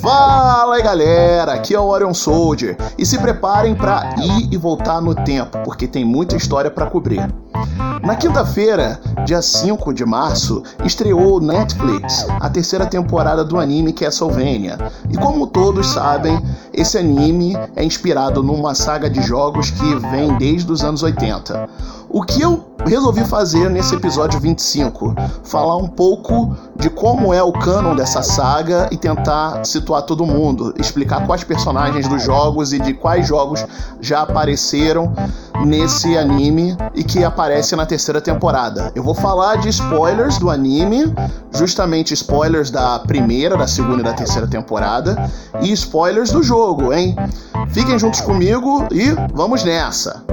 Fala aí galera, aqui é o Orion Soldier e se preparem para ir e voltar no tempo, porque tem muita história para cobrir. Na quinta-feira, dia 5 de março, estreou Netflix a terceira temporada do anime Castlevania. E como todos sabem, esse anime é inspirado numa saga de jogos que vem desde os anos 80. O que eu resolvi fazer nesse episódio 25, falar um pouco de como é o canon dessa saga e tentar situar todo mundo, explicar quais personagens dos jogos e de quais jogos já apareceram nesse anime e que aparece na terceira temporada. Eu vou falar de spoilers do anime, justamente spoilers da primeira, da segunda e da terceira temporada e spoilers do jogo, hein? Fiquem juntos comigo e vamos nessa.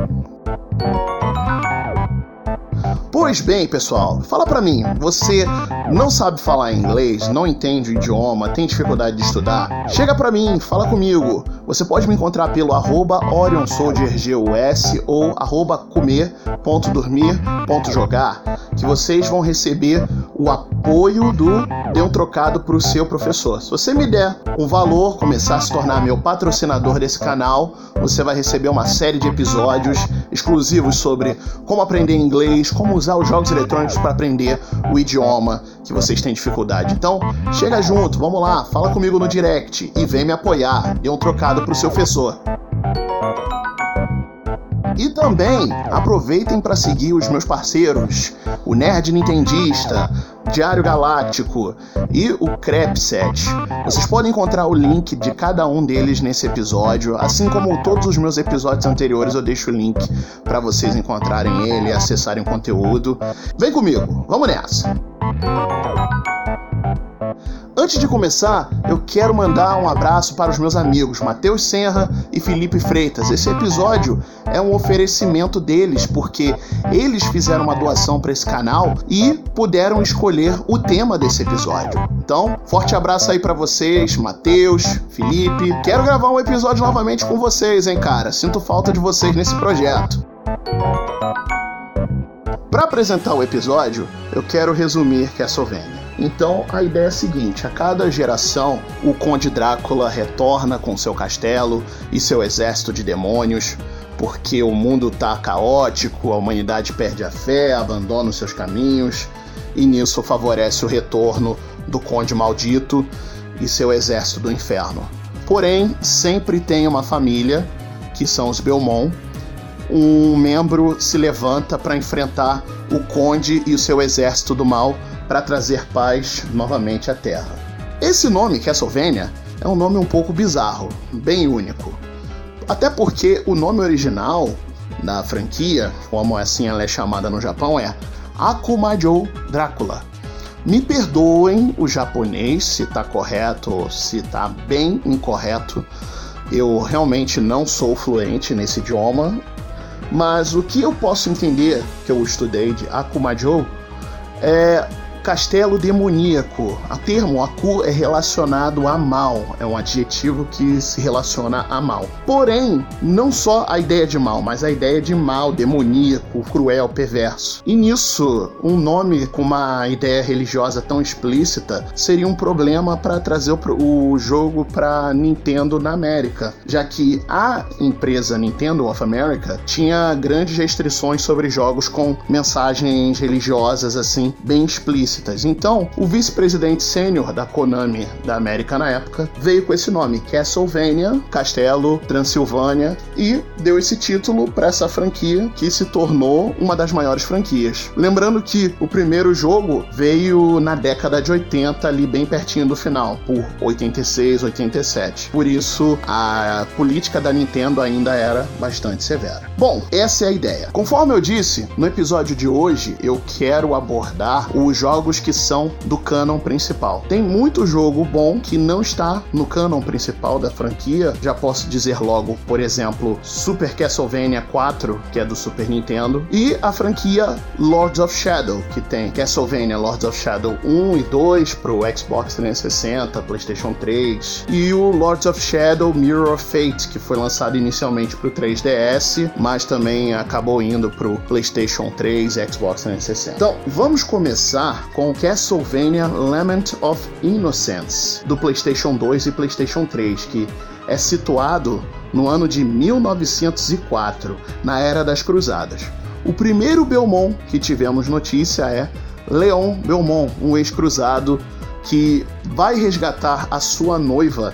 Pois bem, pessoal, fala para mim, você não sabe falar inglês, não entende o idioma, tem dificuldade de estudar? Chega para mim, fala comigo. Você pode me encontrar pelo arroba OrionSoldierGUS ou arroba comer.dormir.jogar, que vocês vão receber o apoio do Dê um Trocado pro seu professor. Se você me der um valor, começar a se tornar meu patrocinador desse canal, você vai receber uma série de episódios exclusivos sobre como aprender inglês, como usar os jogos eletrônicos para aprender o idioma que vocês têm dificuldade. Então, chega junto, vamos lá, fala comigo no direct e vem me apoiar. Dê um trocado pro seu professor. E também aproveitem para seguir os meus parceiros, o Nerd Nintendista, Diário Galáctico e o Crepset. Vocês podem encontrar o link de cada um deles nesse episódio, assim como todos os meus episódios anteriores, eu deixo o link para vocês encontrarem ele e acessarem o conteúdo. Vem comigo, vamos nessa! Antes de começar, eu quero mandar um abraço para os meus amigos Matheus Senra e Felipe Freitas. Esse episódio é um oferecimento deles, porque eles fizeram uma doação para esse canal e puderam escolher o tema desse episódio. Então, forte abraço aí para vocês, Matheus, Felipe. Quero gravar um episódio novamente com vocês, hein, cara? Sinto falta de vocês nesse projeto. Para apresentar o episódio, eu quero resumir Castlevania. Então a ideia é a seguinte: a cada geração, o Conde Drácula retorna com seu castelo e seu exército de demônios, porque o mundo está caótico, a humanidade perde a fé, abandona os seus caminhos, e nisso favorece o retorno do Conde Maldito e seu exército do inferno. Porém, sempre tem uma família, que são os Belmont, um membro se levanta para enfrentar o Conde e o seu exército do mal para trazer paz novamente à Terra. Esse nome, Castlevania, é um nome um pouco bizarro, bem único. Até porque o nome original da franquia, como assim ela é chamada no Japão, é Akumajo Drácula. Me perdoem o japonês se está correto ou se está bem incorreto. Eu realmente não sou fluente nesse idioma, mas o que eu posso entender que eu estudei de Akumajo é castelo demoníaco. O termo Aku é relacionado a mal, é um adjetivo que se relaciona a mal. Porém, não só a ideia de mal, mas a ideia de mal, demoníaco, cruel, perverso. E nisso, um nome com uma ideia religiosa tão explícita seria um problema para trazer o, o jogo para Nintendo na América, já que a empresa Nintendo of America tinha grandes restrições sobre jogos com mensagens religiosas assim bem explícitas então, o vice-presidente sênior da Konami da América na época veio com esse nome, Castlevania, Castelo Transilvânia, e deu esse título para essa franquia que se tornou uma das maiores franquias. Lembrando que o primeiro jogo veio na década de 80, ali bem pertinho do final, por 86, 87. Por isso, a política da Nintendo ainda era bastante severa. Bom, essa é a ideia. Conforme eu disse, no episódio de hoje eu quero abordar os jogos jogos que são do canon principal. Tem muito jogo bom que não está no canon principal da franquia. Já posso dizer logo, por exemplo, Super Castlevania 4, que é do Super Nintendo, e a franquia Lords of Shadow, que tem Castlevania Lords of Shadow 1 e 2 pro Xbox 360, PlayStation 3, e o Lords of Shadow Mirror of Fate, que foi lançado inicialmente pro 3DS, mas também acabou indo pro PlayStation 3 e Xbox 360. Então, vamos começar com Castlevania Lament of Innocence, do PlayStation 2 e PlayStation 3, que é situado no ano de 1904, na Era das Cruzadas. O primeiro Belmont que tivemos notícia é Leon Belmont, um ex-cruzado que vai resgatar a sua noiva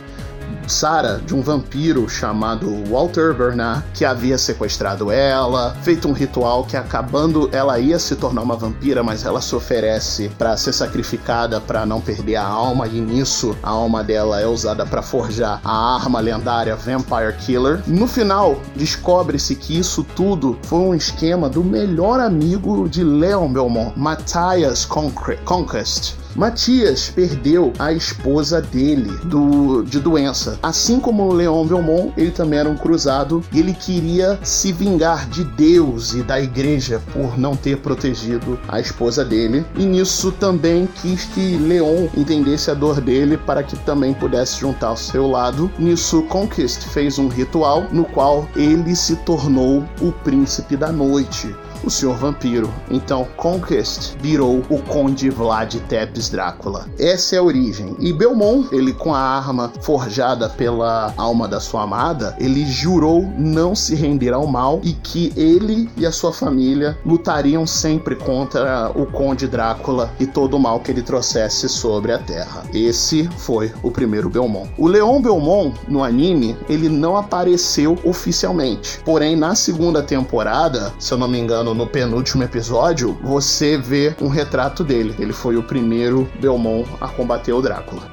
Sarah de um vampiro chamado Walter Bernard, que havia sequestrado ela, feito um ritual que acabando ela ia se tornar uma vampira, mas ela se oferece para ser sacrificada para não perder a alma e nisso a alma dela é usada para forjar a arma lendária Vampire Killer. No final, descobre-se que isso tudo foi um esquema do melhor amigo de Leon Belmont, Matthias Conquest Matias perdeu a esposa dele do, de doença. Assim como Leon Belmont, ele também era um cruzado e ele queria se vingar de Deus e da igreja por não ter protegido a esposa dele. E nisso também quis que Leon entendesse a dor dele para que também pudesse juntar ao seu lado. Nisso, Conquest fez um ritual no qual ele se tornou o príncipe da noite o Senhor Vampiro. Então, Conquest virou o Conde Vlad Tepes Drácula. Essa é a origem. E Belmont, ele com a arma forjada pela alma da sua amada, ele jurou não se render ao mal e que ele e a sua família lutariam sempre contra o Conde Drácula e todo o mal que ele trouxesse sobre a Terra. Esse foi o primeiro Belmont. O Leon Belmont, no anime, ele não apareceu oficialmente. Porém, na segunda temporada, se eu não me engano, no penúltimo episódio, você vê um retrato dele. Ele foi o primeiro Belmont a combater o Drácula.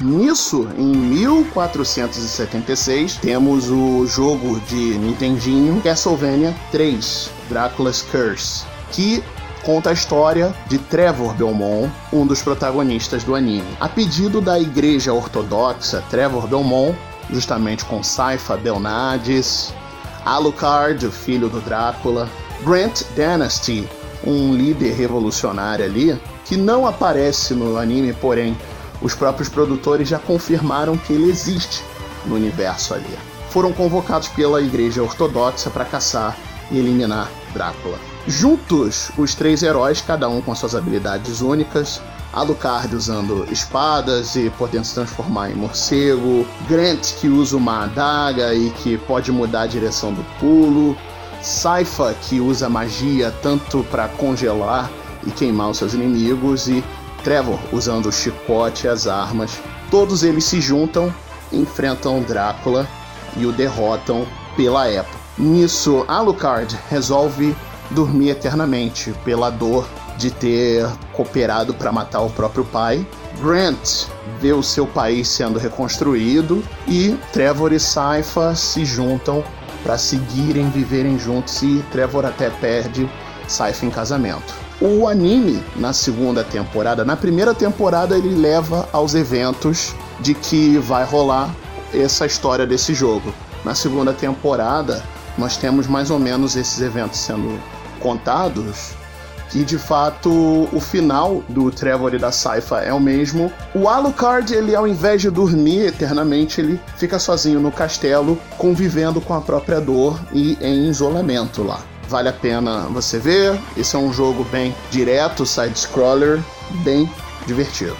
Nisso, em 1476, temos o jogo de Nintendinho Castlevania 3, Drácula's Curse, que conta a história de Trevor Belmont, um dos protagonistas do anime. A pedido da Igreja Ortodoxa, Trevor Belmont, justamente com Saifa Belnades, Alucard, o filho do Drácula, Grant Dynasty, um líder revolucionário ali, que não aparece no anime, porém os próprios produtores já confirmaram que ele existe no universo ali. Foram convocados pela Igreja Ortodoxa para caçar e eliminar Drácula. Juntos, os três heróis, cada um com suas habilidades únicas, Alucard usando espadas e podendo se transformar em morcego, Grant que usa uma adaga e que pode mudar a direção do pulo, Saifa que usa magia tanto para congelar e queimar os seus inimigos e Trevor usando o chicote e as armas. Todos eles se juntam, enfrentam Drácula e o derrotam pela época. Nisso, Alucard resolve dormir eternamente pela dor de ter cooperado para matar o próprio pai. Grant vê o seu país sendo reconstruído e Trevor e Saifa se juntam para seguirem viverem juntos e Trevor até perde Saifa em casamento. O anime na segunda temporada, na primeira temporada ele leva aos eventos de que vai rolar essa história desse jogo. Na segunda temporada, nós temos mais ou menos esses eventos sendo contados que de fato o final do Trevor e da Saifa é o mesmo. O Alucard, ele ao invés de dormir eternamente, ele fica sozinho no castelo, convivendo com a própria dor e em isolamento lá. Vale a pena você ver. Esse é um jogo bem direto, side-scroller, bem divertido.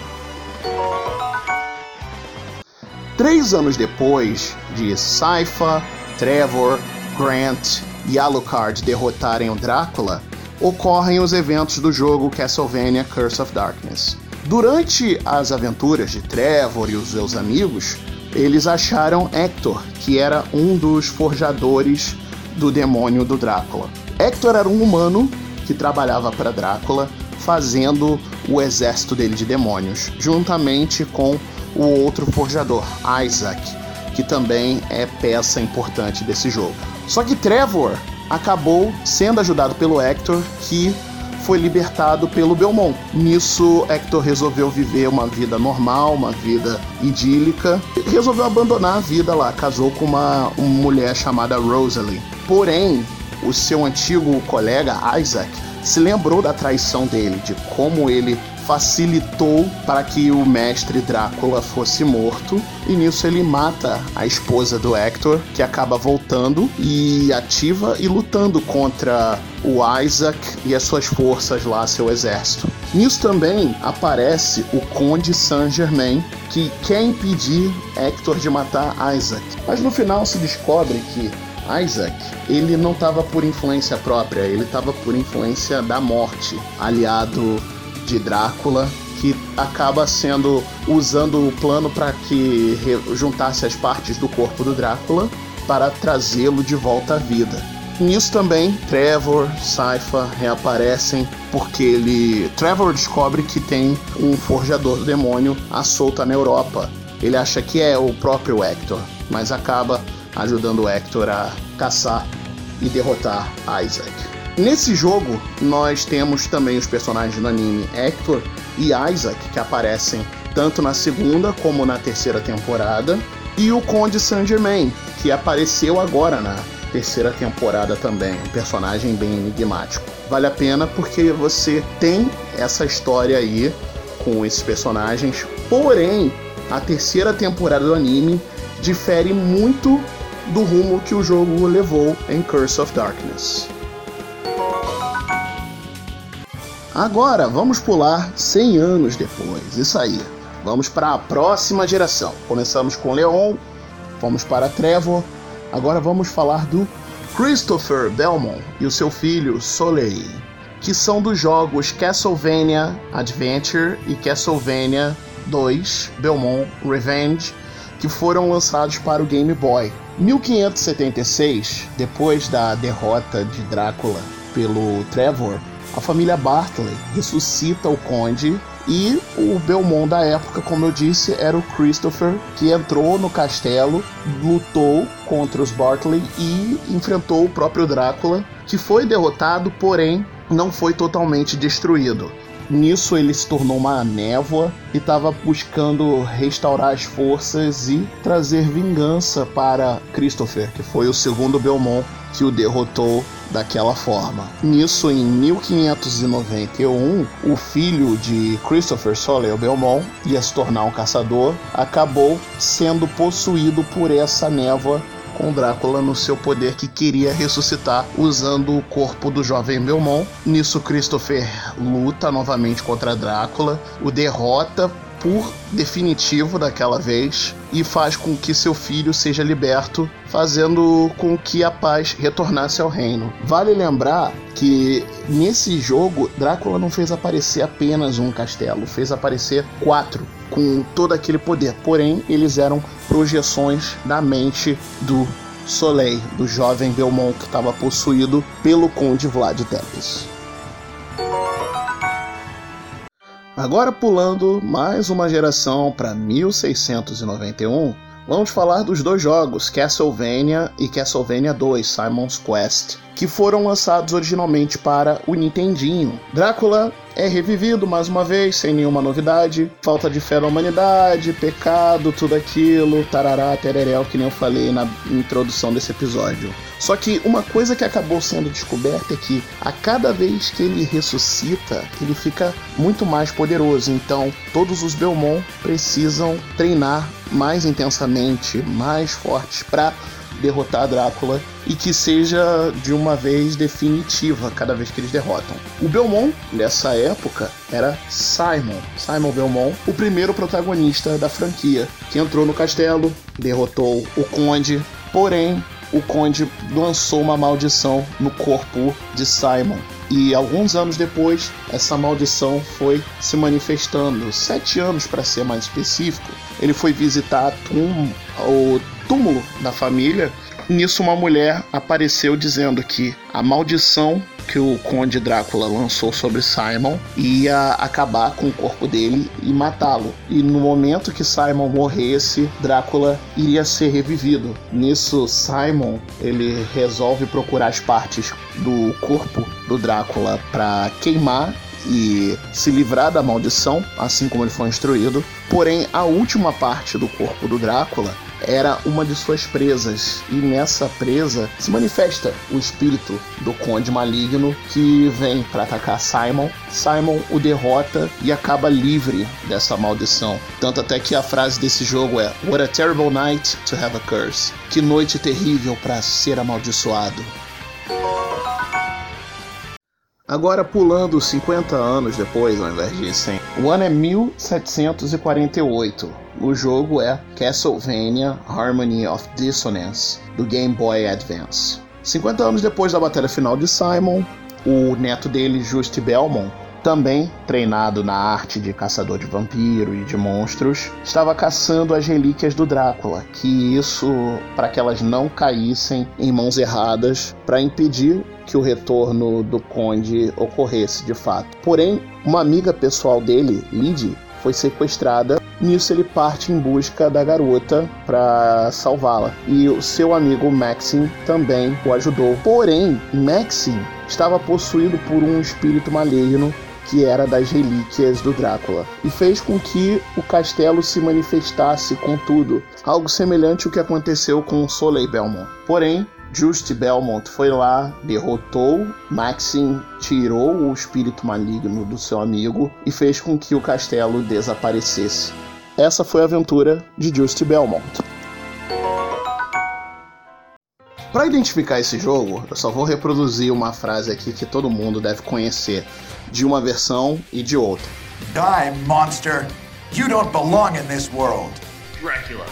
Três anos depois de Saifa, Trevor, Grant e Alucard derrotarem o Drácula, ocorrem os eventos do jogo Castlevania Curse of Darkness. Durante as aventuras de Trevor e os seus amigos, eles acharam Hector, que era um dos forjadores do demônio do Drácula. Hector era um humano que trabalhava para Drácula, fazendo o exército dele de demônios, juntamente com o outro forjador, Isaac, que também é peça importante desse jogo. Só que Trevor acabou sendo ajudado pelo Hector, que foi libertado pelo Belmont. Nisso, Hector resolveu viver uma vida normal, uma vida idílica. Resolveu abandonar a vida lá, casou com uma, uma mulher chamada Rosalie. Porém, o seu antigo colega Isaac se lembrou da traição dele, de como ele facilitou para que o mestre Drácula fosse morto. E nisso ele mata a esposa do Hector, que acaba voltando e ativa e lutando contra o Isaac e as suas forças lá, seu exército. Nisso também aparece o Conde Saint-Germain, que quer impedir Hector de matar Isaac. Mas no final se descobre que Isaac, ele não estava por influência própria, ele estava por influência da morte, aliado de Drácula, que acaba sendo usando o plano para que juntasse as partes do corpo do Drácula para trazê-lo de volta à vida. Nisso também, Trevor, Saifa reaparecem porque ele. Trevor descobre que tem um forjador do demônio à solta na Europa. Ele acha que é o próprio Hector, mas acaba ajudando Hector a caçar e derrotar Isaac. Nesse jogo, nós temos também os personagens do anime Hector e Isaac, que aparecem tanto na segunda como na terceira temporada, e o Conde Saint-Germain, que apareceu agora na terceira temporada também, um personagem bem enigmático. Vale a pena porque você tem essa história aí com esses personagens, porém, a terceira temporada do anime difere muito do rumo que o jogo levou em Curse of Darkness. Agora vamos pular 100 anos depois, isso aí. Vamos para a próxima geração. Começamos com Leon, fomos para Trevor, agora vamos falar do Christopher Belmont e o seu filho Soleil, que são dos jogos Castlevania Adventure e Castlevania 2 Belmont Revenge, que foram lançados para o Game Boy. 1576, depois da derrota de Drácula pelo Trevor, a família Bartley ressuscita o conde e o Belmont da época, como eu disse, era o Christopher, que entrou no castelo, lutou contra os Bartley e enfrentou o próprio Drácula, que foi derrotado, porém não foi totalmente destruído. Nisso ele se tornou uma névoa e estava buscando restaurar as forças e trazer vingança para Christopher, que foi o segundo Belmont que o derrotou daquela forma. Nisso, em 1591, o filho de Christopher Soleil Belmont ia se tornar um caçador, acabou sendo possuído por essa névoa com Drácula no seu poder que queria ressuscitar usando o corpo do jovem Belmont. Nisso, Christopher luta novamente contra Drácula, o derrota por definitivo daquela vez e faz com que seu filho seja liberto, fazendo com que a paz retornasse ao reino. Vale lembrar que nesse jogo Drácula não fez aparecer apenas um castelo, fez aparecer quatro com todo aquele poder. Porém, eles eram projeções da mente do Soleil, do jovem Belmont que estava possuído pelo Conde Vlad Tepes. Agora pulando mais uma geração para 1691, vamos falar dos dois jogos, Castlevania e Castlevania 2 Simon's Quest, que foram lançados originalmente para o Nintendinho. Drácula é revivido mais uma vez, sem nenhuma novidade. Falta de fé na humanidade, pecado, tudo aquilo, tarará, tereréu, que nem eu falei na introdução desse episódio. Só que uma coisa que acabou sendo descoberta é que a cada vez que ele ressuscita, ele fica muito mais poderoso. Então, todos os Belmont precisam treinar mais intensamente, mais fortes para derrotar Drácula e que seja de uma vez definitiva cada vez que eles derrotam. O Belmont, nessa época, era Simon, Simon Belmont, o primeiro protagonista da franquia, que entrou no castelo, derrotou o Conde, porém o Conde lançou uma maldição no corpo de Simon. E alguns anos depois, essa maldição foi se manifestando. Sete anos, para ser mais específico, ele foi visitar o túmulo da família. Nisso, uma mulher apareceu dizendo que a maldição que o Conde Drácula lançou sobre Simon ia acabar com o corpo dele e matá-lo. E no momento que Simon morresse, Drácula iria ser revivido. Nisso, Simon ele resolve procurar as partes do corpo do Drácula para queimar e se livrar da maldição, assim como ele foi instruído. Porém, a última parte do corpo do Drácula era uma de suas presas. E nessa presa se manifesta o espírito do Conde Maligno que vem para atacar Simon. Simon o derrota e acaba livre dessa maldição. Tanto até que a frase desse jogo é What a terrible night to have a curse. Que noite terrível para ser amaldiçoado. Agora pulando 50 anos depois, ao invés de 100. O ano é 1748. O jogo é Castlevania Harmony of Dissonance, do Game Boy Advance. 50 anos depois da batalha final de Simon, o neto dele, Just Belmont, também treinado na arte de caçador de vampiro e de monstros, estava caçando as relíquias do Drácula, que isso para que elas não caíssem em mãos erradas, para impedir que o retorno do conde ocorresse de fato. Porém, uma amiga pessoal dele, Lydie, foi sequestrada. Nisso ele parte em busca da garota para salvá-la. E o seu amigo Maxim também o ajudou. Porém, Maxim estava possuído por um espírito maligno que era das relíquias do Drácula, e fez com que o castelo se manifestasse com tudo, algo semelhante ao que aconteceu com Soleil Belmont. Porém, Just Belmont foi lá, derrotou, Maxim tirou o espírito maligno do seu amigo e fez com que o castelo desaparecesse. Essa foi a aventura de Just Belmont. Para identificar esse jogo, eu só vou reproduzir uma frase aqui que todo mundo deve conhecer, de uma versão e de outra. Die, monster! You don't belong in this world! Dracula,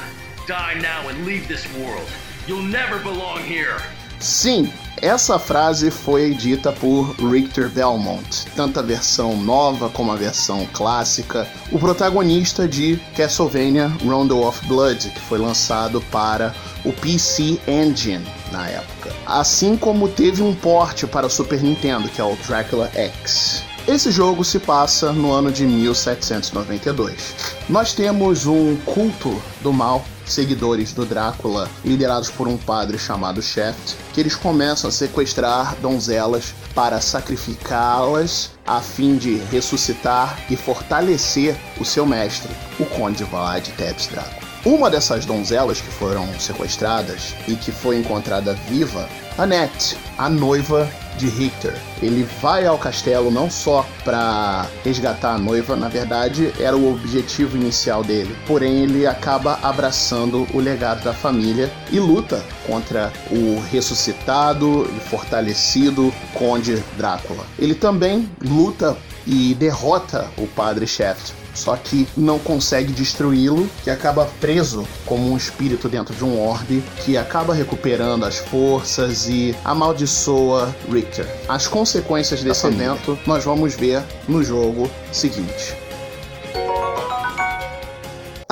die now and leave this world. You'll never belong here. Sim, essa frase foi dita por Richter Belmont, tanto a versão nova como a versão clássica, o protagonista de Castlevania Rondo of Blood, que foi lançado para o PC Engine na época. Assim como teve um porte para Super Nintendo, que é o Dracula X. Esse jogo se passa no ano de 1792. Nós temos um culto do mal seguidores do Drácula, liderados por um padre chamado Shaft, que eles começam a sequestrar donzelas para sacrificá-las a fim de ressuscitar e fortalecer o seu mestre, o Conde Vlad Tepes Drácula. Uma dessas donzelas que foram sequestradas e que foi encontrada viva, Annette, a noiva de Richter. Ele vai ao castelo não só para resgatar a noiva, na verdade era o objetivo inicial dele. Porém, ele acaba abraçando o legado da família e luta contra o ressuscitado e fortalecido Conde Drácula. Ele também luta e derrota o Padre Shaft só que não consegue destruí-lo, que acaba preso como um espírito dentro de um orbe, que acaba recuperando as forças e amaldiçoa Richter. As consequências desse evento nós vamos ver no jogo seguinte.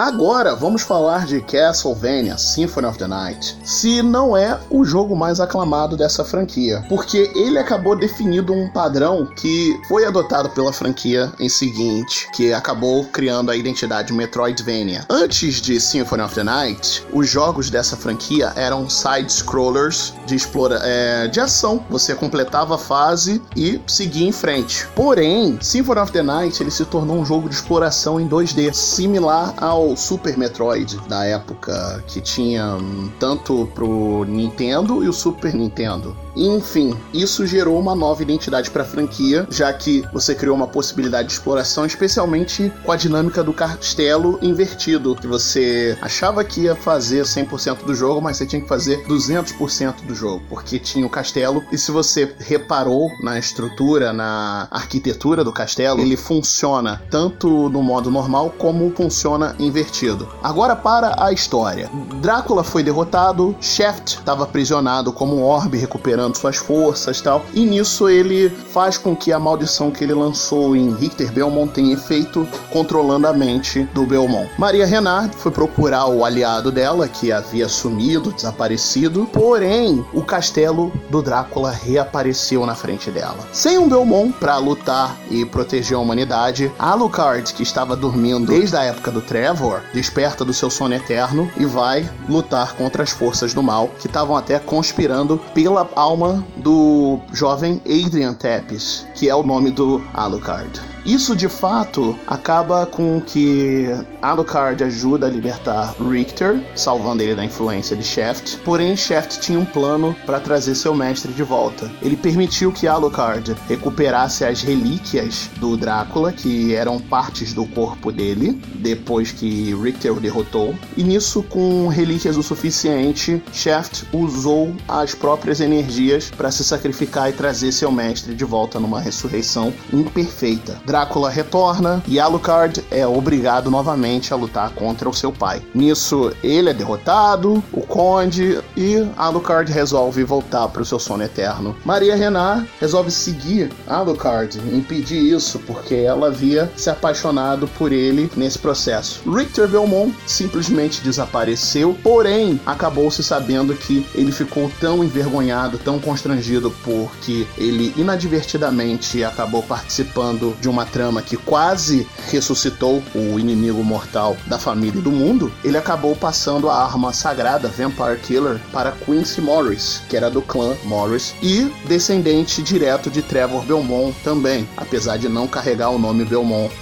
Agora vamos falar de Castlevania Symphony of the Night. Se não é o jogo mais aclamado dessa franquia, porque ele acabou definindo um padrão que foi adotado pela franquia em seguinte, que acabou criando a identidade Metroidvania. Antes de Symphony of the Night, os jogos dessa franquia eram side-scrollers de explora é, de ação. Você completava a fase e seguia em frente. Porém, Symphony of the Night ele se tornou um jogo de exploração em 2D, similar ao Super Metroid da época, que tinha tanto pro Nintendo e o Super Nintendo. Enfim, isso gerou uma nova identidade para a franquia, já que você criou uma possibilidade de exploração, especialmente com a dinâmica do castelo invertido, que você achava que ia fazer 100% do jogo, mas você tinha que fazer 200% do jogo, porque tinha o castelo e se você reparou na estrutura, na arquitetura do castelo, ele funciona tanto no modo normal como funciona invertido. Agora para a história. Drácula foi derrotado, Shaft estava aprisionado como um orbe recuperando recuperando suas forças tal. E nisso ele faz com que a maldição que ele lançou em Richter Belmont tenha efeito, controlando a mente do Belmont. Maria Renard foi procurar o aliado dela, que havia sumido, desaparecido, porém o castelo do Drácula reapareceu na frente dela. Sem um Belmont para lutar e proteger a humanidade, Alucard, que estava dormindo desde a época do Trevor, desperta do seu sono eterno e vai lutar contra as forças do mal, que estavam até conspirando pela alma do jovem Adrian Tepes, que é o nome do Alucard. Isso de fato acaba com que Alucard ajuda a libertar Richter, salvando ele da influência de Shaft. Porém, Shaft tinha um plano para trazer seu mestre de volta. Ele permitiu que Alucard recuperasse as relíquias do Drácula, que eram partes do corpo dele, depois que Richter o derrotou. E nisso, com relíquias o suficiente, Shaft usou as próprias energias para se sacrificar e trazer seu mestre de volta numa ressurreição imperfeita. Drácula retorna e Alucard é obrigado novamente a lutar contra o seu pai. Nisso, ele é derrotado, o Conde e Alucard resolve voltar para o seu sono eterno. Maria Renard resolve seguir Alucard impedir isso porque ela havia se apaixonado por ele nesse processo. Richter Belmont simplesmente desapareceu, porém acabou se sabendo que ele ficou tão envergonhado, tão constrangido porque ele inadvertidamente acabou participando de uma trama que quase ressuscitou o inimigo mortal da família e do mundo, ele acabou passando a arma sagrada Vampire Killer para Quincy Morris, que era do clã Morris e descendente direto de Trevor Belmont também, apesar de não carregar o nome Belmont.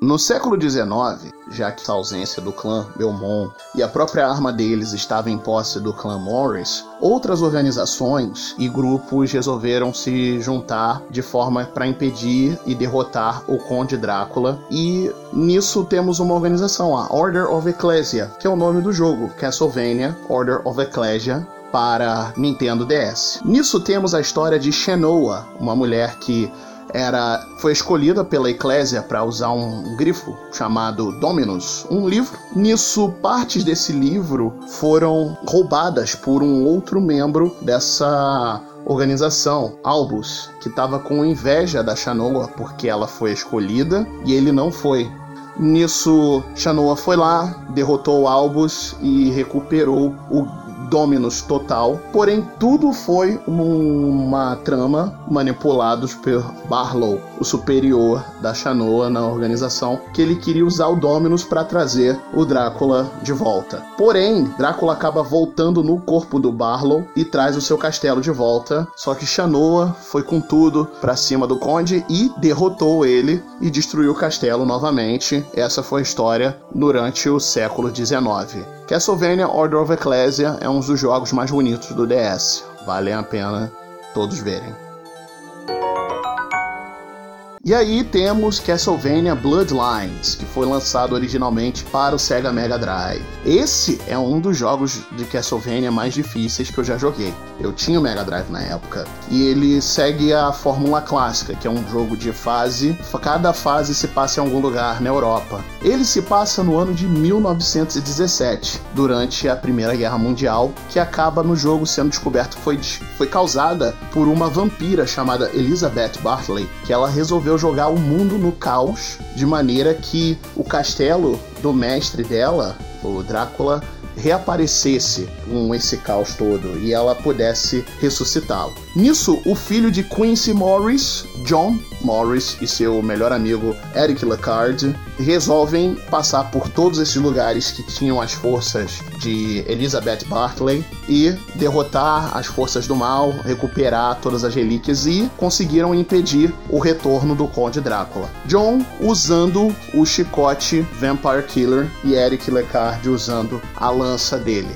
No século XIX, já que a ausência do clã Belmont e a própria arma deles estava em posse do clã Morris, outras organizações e grupos resolveram se juntar de forma para impedir e derrotar o Conde Drácula. E nisso temos uma organização, a Order of Ecclesia, que é o nome do jogo, Castlevania Order of Ecclesia, para Nintendo DS. Nisso temos a história de Shenoa, uma mulher que era foi escolhida pela Eclésia para usar um grifo chamado Dominus, um livro. Nisso, partes desse livro foram roubadas por um outro membro dessa organização, Albus, que estava com inveja da Shanoa porque ela foi escolhida e ele não foi. Nisso, Shanoa foi lá, derrotou Albus e recuperou o Dominus total, porém tudo foi uma trama manipulados por Barlow, o superior da Shanoa na organização, que ele queria usar o Dominus para trazer o Drácula de volta. Porém, Drácula acaba voltando no corpo do Barlow e traz o seu castelo de volta, só que Shanoa foi com tudo para cima do conde e derrotou ele e destruiu o castelo novamente. Essa foi a história durante o século XIX. Castlevania Order of Ecclesia é um dos jogos mais bonitos do DS. Vale a pena todos verem. E aí temos Castlevania Bloodlines, que foi lançado originalmente para o Sega Mega Drive. Esse é um dos jogos de Castlevania mais difíceis que eu já joguei. Eu tinha o Mega Drive na época. E ele segue a fórmula clássica, que é um jogo de fase. Cada fase se passa em algum lugar na Europa. Ele se passa no ano de 1917, durante a Primeira Guerra Mundial, que acaba no jogo sendo descoberto foi, foi causada por uma vampira chamada Elizabeth Bartley, que ela resolveu jogar o mundo no caos, de maneira que o castelo do mestre dela, o Drácula, reaparecesse com esse caos todo e ela pudesse ressuscitá-lo. Nisso, o filho de Quincy Morris, John Morris, e seu melhor amigo Eric Lecard resolvem passar por todos esses lugares que tinham as forças de Elizabeth Bartley e derrotar as forças do mal, recuperar todas as relíquias e conseguiram impedir o retorno do Conde Drácula. John usando o chicote Vampire Killer e Eric Lecard usando a lança dele.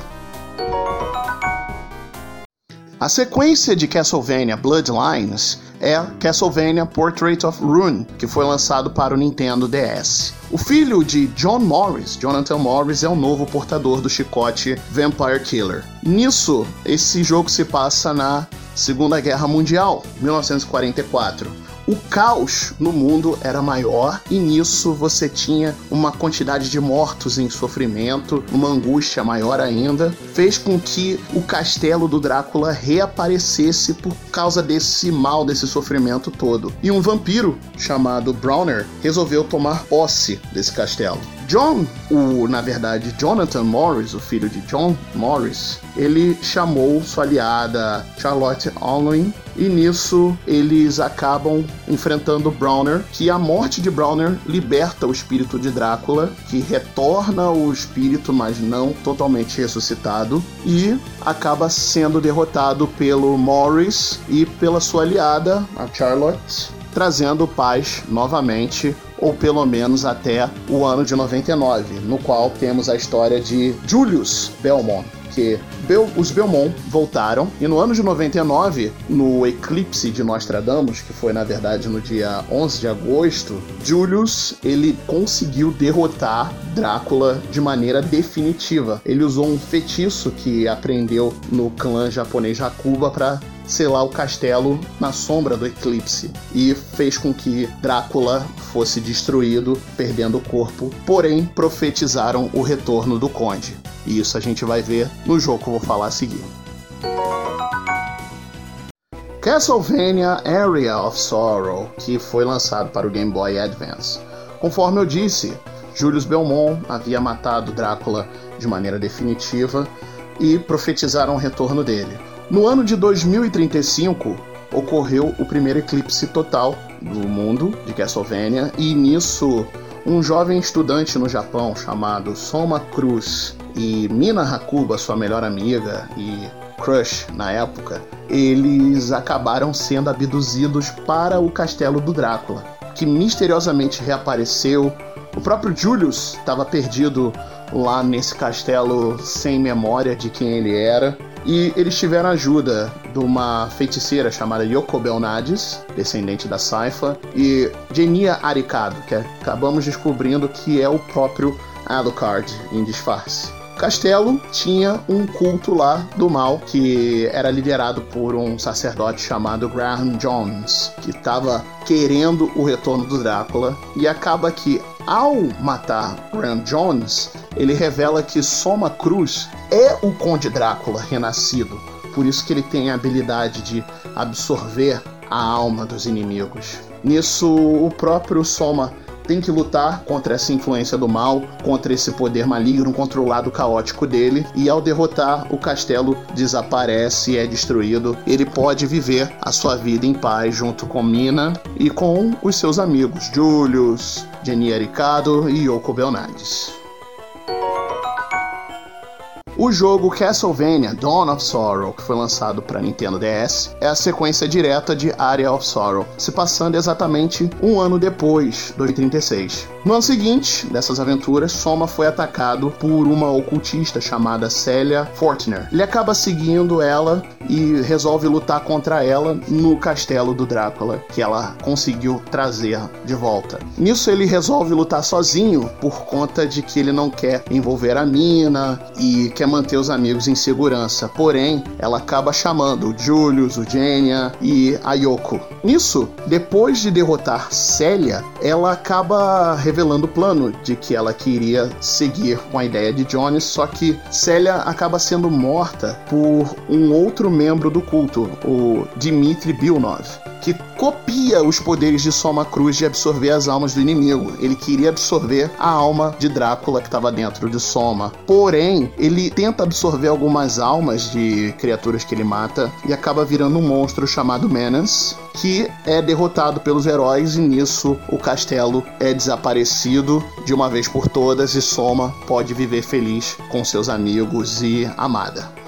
A sequência de Castlevania Bloodlines é Castlevania Portrait of Ruin, que foi lançado para o Nintendo DS. O filho de John Morris, Jonathan Morris, é o novo portador do chicote Vampire Killer. Nisso, esse jogo se passa na Segunda Guerra Mundial, 1944 o caos no mundo era maior e nisso você tinha uma quantidade de mortos em sofrimento, uma angústia maior ainda, fez com que o castelo do Drácula reaparecesse por causa desse mal, desse sofrimento todo. E um vampiro chamado Browner resolveu tomar posse desse castelo. John, o na verdade Jonathan Morris, o filho de John Morris, ele chamou sua aliada Charlotte Alwyn e nisso eles acabam enfrentando Browner, que a morte de Browner liberta o espírito de Drácula, que retorna o espírito, mas não totalmente ressuscitado, e acaba sendo derrotado pelo Morris e pela sua aliada, a Charlotte, trazendo paz novamente ou pelo menos até o ano de 99, no qual temos a história de Julius Belmont, que Bel os Belmont voltaram e no ano de 99, no eclipse de Nostradamus, que foi na verdade no dia 11 de agosto, Julius ele conseguiu derrotar Drácula de maneira definitiva. Ele usou um feitiço que aprendeu no clã japonês Hakuba para selar o castelo na sombra do eclipse e fez com que Drácula fosse destruído, perdendo o corpo, porém profetizaram o retorno do conde. E isso a gente vai ver no jogo que eu vou falar a seguir. Castlevania Area of Sorrow, que foi lançado para o Game Boy Advance. Conforme eu disse, Julius Belmont havia matado Drácula de maneira definitiva e profetizaram o retorno dele. No ano de 2035, ocorreu o primeiro eclipse total do mundo de Castlevania, e nisso um jovem estudante no Japão chamado Soma Cruz e Mina Hakuba, sua melhor amiga e crush na época, eles acabaram sendo abduzidos para o castelo do Drácula, que misteriosamente reapareceu. O próprio Julius estava perdido lá nesse castelo sem memória de quem ele era. E eles tiveram ajuda de uma feiticeira chamada Yoko Belnades, descendente da Saifa, e Genia Arikado, que acabamos descobrindo que é o próprio Alucard em disfarce. O castelo tinha um culto lá do mal que era liderado por um sacerdote chamado Graham Jones, que estava querendo o retorno do Drácula e acaba que ao matar Graham Jones, ele revela que Soma Cruz é o Conde Drácula renascido. Por isso que ele tem a habilidade de absorver a alma dos inimigos. Nisso, o próprio Soma tem que lutar contra essa influência do mal, contra esse poder maligno, contra o lado caótico dele, e ao derrotar, o castelo desaparece é destruído. Ele pode viver a sua vida em paz junto com Mina e com os seus amigos Julius, Jenny Aricado e Yoko Belnades. O jogo Castlevania Dawn of Sorrow, que foi lançado para Nintendo DS, é a sequência direta de Area of Sorrow, se passando exatamente um ano depois, 2036. No ano seguinte dessas aventuras, Soma foi atacado por uma ocultista chamada Celia Fortner. Ele acaba seguindo ela e resolve lutar contra ela no castelo do Drácula, que ela conseguiu trazer de volta. Nisso ele resolve lutar sozinho por conta de que ele não quer envolver a mina e quer manter os amigos em segurança. Porém, ela acaba chamando o Julius, o Genia e a Yoko. Nisso, depois de derrotar Célia, ela acaba revelando o plano de que ela queria seguir com a ideia de Johnny, só que Célia acaba sendo morta por um outro membro do culto, o Dmitry Bilnov que copia os poderes de Soma Cruz de absorver as almas do inimigo. Ele queria absorver a alma de Drácula que estava dentro de Soma. Porém, ele tenta absorver algumas almas de criaturas que ele mata e acaba virando um monstro chamado Menace, que é derrotado pelos heróis e nisso o castelo é desaparecido de uma vez por todas e Soma pode viver feliz com seus amigos e amada.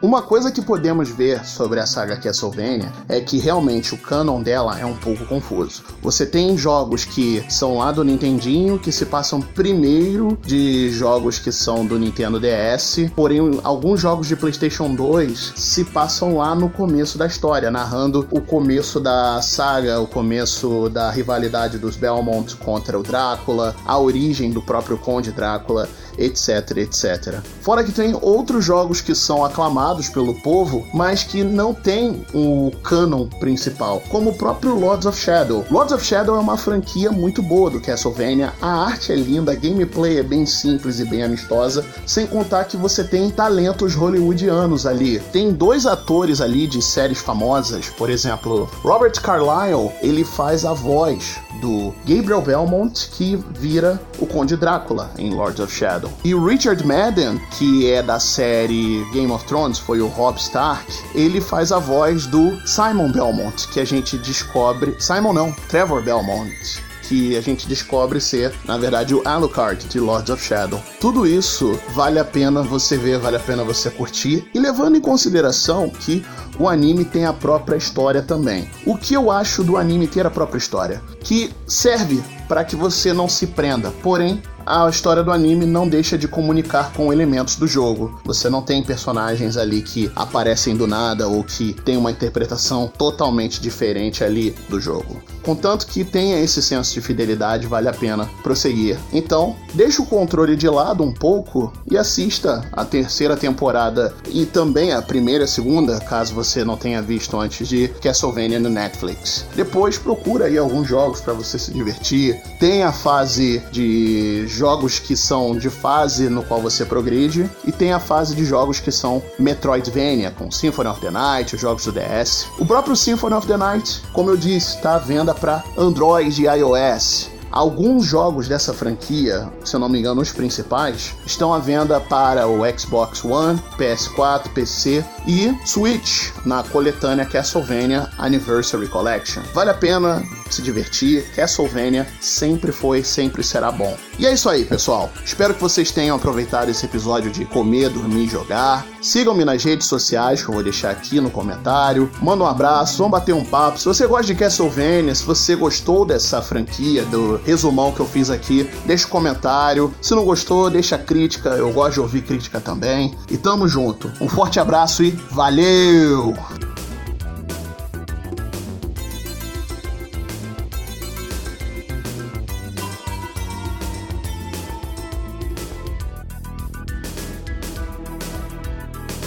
Uma coisa que podemos ver sobre a saga Castlevania é que realmente o canon dela é um pouco confuso. Você tem jogos que são lá do Nintendinho, que se passam primeiro de jogos que são do Nintendo DS, porém alguns jogos de PlayStation 2 se passam lá no começo da história, narrando o começo da saga, o começo da rivalidade dos Belmont contra o Drácula, a origem do próprio Conde Drácula etc, etc. Fora que tem outros jogos que são aclamados pelo povo, mas que não tem o canon principal, como o próprio Lords of Shadow. Lords of Shadow é uma franquia muito boa do Castlevania, a arte é linda, a gameplay é bem simples e bem amistosa, sem contar que você tem talentos hollywoodianos ali. Tem dois atores ali de séries famosas, por exemplo, Robert Carlyle, ele faz a voz do Gabriel Belmont, que vira o Conde Drácula em Lords of Shadow. E o Richard Madden, que é da série Game of Thrones, foi o Robb Stark, ele faz a voz do Simon Belmont, que a gente descobre. Simon não, Trevor Belmont que a gente descobre ser, na verdade, o Alucard de Lords of Shadow. Tudo isso vale a pena você ver, vale a pena você curtir, e levando em consideração que o anime tem a própria história também. O que eu acho do anime ter a própria história? Que serve para que você não se prenda, porém a história do anime não deixa de comunicar com elementos do jogo. Você não tem personagens ali que aparecem do nada ou que tem uma interpretação totalmente diferente ali do jogo. Contanto que tenha esse senso de fidelidade, vale a pena prosseguir. Então, deixe o controle de lado um pouco e assista a terceira temporada e também a primeira e segunda, caso você não tenha visto antes de Castlevania no Netflix. Depois procura aí alguns jogos para você se divertir. Tem a fase de jogos que são de fase no qual você progride, e tem a fase de jogos que são Metroidvania, com Symphony of the Night, os jogos do DS. O próprio Symphony of the Night, como eu disse, está à venda para Android e iOS. Alguns jogos dessa franquia, se eu não me engano, os principais, estão à venda para o Xbox One, PS4, PC e Switch na coletânea Castlevania Anniversary Collection. Vale a pena se divertir, Castlevania sempre foi, sempre será bom. E é isso aí, pessoal. Espero que vocês tenham aproveitado esse episódio de comer, dormir e jogar. Sigam-me nas redes sociais, que eu vou deixar aqui no comentário. Manda um abraço, vamos bater um papo. Se você gosta de Castlevania, se você gostou dessa franquia, do resumão que eu fiz aqui, deixa um comentário. Se não gostou, deixa crítica. Eu gosto de ouvir crítica também. E tamo junto. Um forte abraço e valeu!